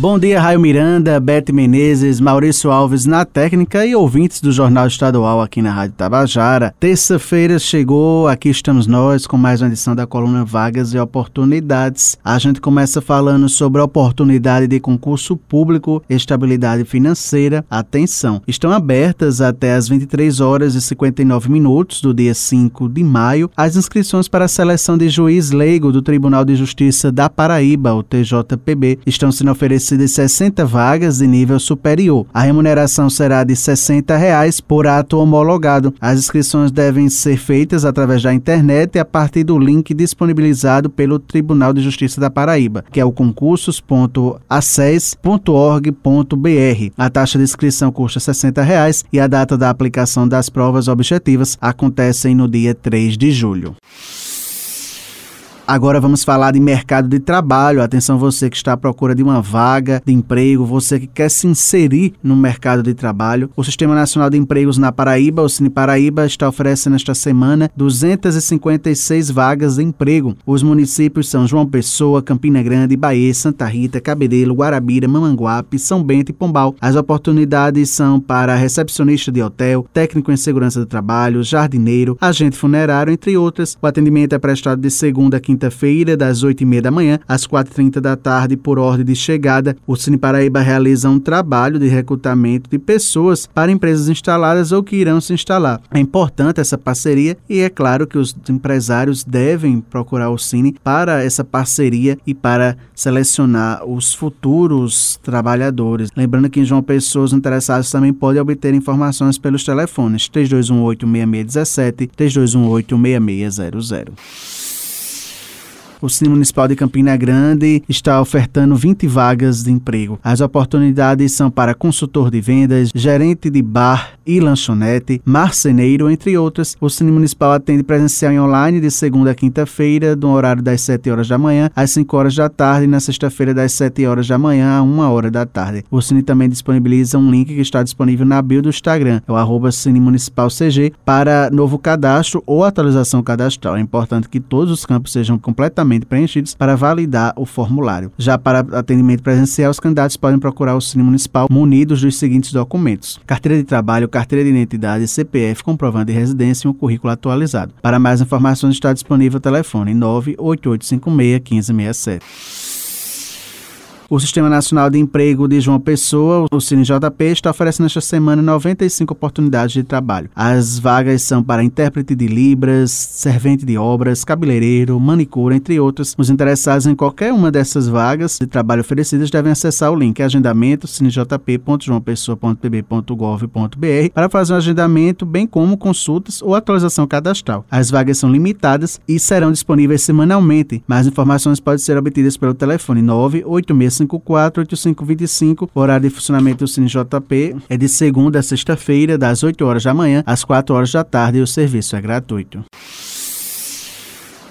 Bom dia, Raio Miranda, Bete Menezes, Maurício Alves na técnica e ouvintes do Jornal Estadual aqui na Rádio Tabajara. Terça-feira chegou, aqui estamos nós com mais uma edição da coluna Vagas e Oportunidades. A gente começa falando sobre a oportunidade de concurso público, estabilidade financeira. Atenção, estão abertas até as 23 horas e 59 minutos do dia 5 de maio as inscrições para a seleção de juiz leigo do Tribunal de Justiça da Paraíba, o TJPB. Estão sendo oferecidas de 60 vagas de nível superior. A remuneração será de 60 reais por ato homologado. As inscrições devem ser feitas através da internet a partir do link disponibilizado pelo Tribunal de Justiça da Paraíba, que é o concursos.aces.org.br. A taxa de inscrição custa 60 reais e a data da aplicação das provas objetivas acontecem no dia 3 de julho. Agora vamos falar de mercado de trabalho. Atenção você que está à procura de uma vaga de emprego, você que quer se inserir no mercado de trabalho. O Sistema Nacional de Empregos na Paraíba, o Cine Paraíba, está oferecendo esta semana 256 vagas de emprego. Os municípios são João Pessoa, Campina Grande, Bahia, Santa Rita, Cabedelo, Guarabira, Mamanguape, São Bento e Pombal. As oportunidades são para recepcionista de hotel, técnico em segurança do trabalho, jardineiro, agente funerário, entre outras. O atendimento é prestado de segunda a quinta quinta-feira, das 8h30 da manhã às 4h30 da tarde, por ordem de chegada. O Cine Paraíba realiza um trabalho de recrutamento de pessoas para empresas instaladas ou que irão se instalar. É importante essa parceria e é claro que os empresários devem procurar o Cine para essa parceria e para selecionar os futuros trabalhadores. Lembrando que em João Pessoa, os interessados também podem obter informações pelos telefones 3218 6617 3218 6600. O Cine Municipal de Campina Grande está ofertando 20 vagas de emprego. As oportunidades são para consultor de vendas, gerente de bar e lanchonete, marceneiro, entre outras. O Cine Municipal atende presencial e online de segunda a quinta-feira, no horário das 7 horas da manhã às 5 horas da tarde e na sexta-feira das 7 horas da manhã a 1 hora da tarde. O Cine também disponibiliza um link que está disponível na bio do Instagram, é o arroba Cine Municipal CG, para novo cadastro ou atualização cadastral. É importante que todos os campos sejam completamente preenchidos para validar o formulário. Já para atendimento presencial, os candidatos podem procurar o Cine Municipal munidos dos seguintes documentos: carteira de trabalho, carteira de identidade, CPF, comprovante de residência e um currículo atualizado. Para mais informações está disponível o telefone 98856 1567. O Sistema Nacional de Emprego de João Pessoa, o CineJP, está oferecendo esta semana 95 oportunidades de trabalho. As vagas são para intérprete de Libras, servente de obras, cabeleireiro, manicure, entre outros. Os interessados em qualquer uma dessas vagas de trabalho oferecidas devem acessar o link agendamento cinejp.joaopessoa.pb.gov.br para fazer um agendamento, bem como consultas ou atualização cadastral. As vagas são limitadas e serão disponíveis semanalmente. Mais informações podem ser obtidas pelo telefone 986 3554-8525. O horário de funcionamento do Cine JP é de segunda a sexta-feira, das 8 horas da manhã às 4 horas da tarde e o serviço é gratuito.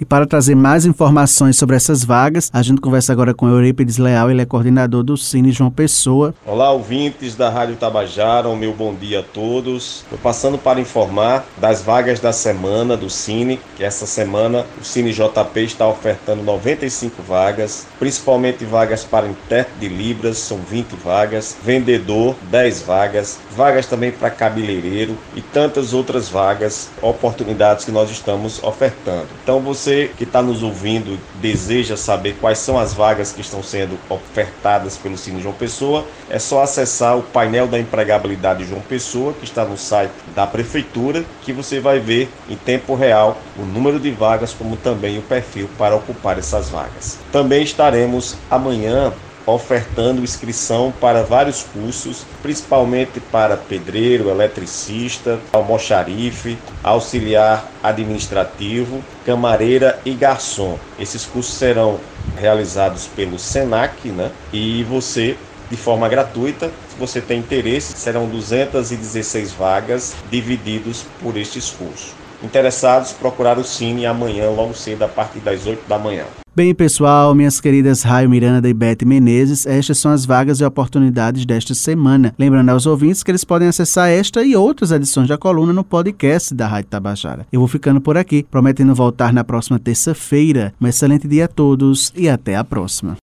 E para trazer mais informações sobre essas vagas, a gente conversa agora com Eurípides Leal, ele é coordenador do Cine João Pessoa. Olá, ouvintes da Rádio Tabajara, o meu bom dia a todos. Estou passando para informar das vagas da semana do Cine, que essa semana o Cine JP está ofertando 95 vagas, principalmente vagas para intérprete de Libras, são 20 vagas, vendedor, 10 vagas, vagas também para cabeleireiro e tantas outras vagas, oportunidades que nós estamos ofertando. Então você você que está nos ouvindo deseja saber quais são as vagas que estão sendo ofertadas pelo Cine João Pessoa, é só acessar o painel da empregabilidade João Pessoa, que está no site da Prefeitura, que você vai ver em tempo real o número de vagas, como também o perfil para ocupar essas vagas. Também estaremos amanhã ofertando inscrição para vários cursos, principalmente para pedreiro, eletricista, almoxarife, auxiliar administrativo, camareira e garçom. Esses cursos serão realizados pelo SENAC, né? E você de forma gratuita. Se você tem interesse, serão 216 vagas divididos por estes cursos. Interessados, procurar o Cine amanhã, logo cedo, a partir das 8 da manhã. Bem, pessoal, minhas queridas Raio Miranda e Beth Menezes, estas são as vagas e oportunidades desta semana. Lembrando aos ouvintes que eles podem acessar esta e outras edições da coluna no podcast da Rádio Tabajara. Eu vou ficando por aqui, prometendo voltar na próxima terça-feira. Um excelente dia a todos e até a próxima.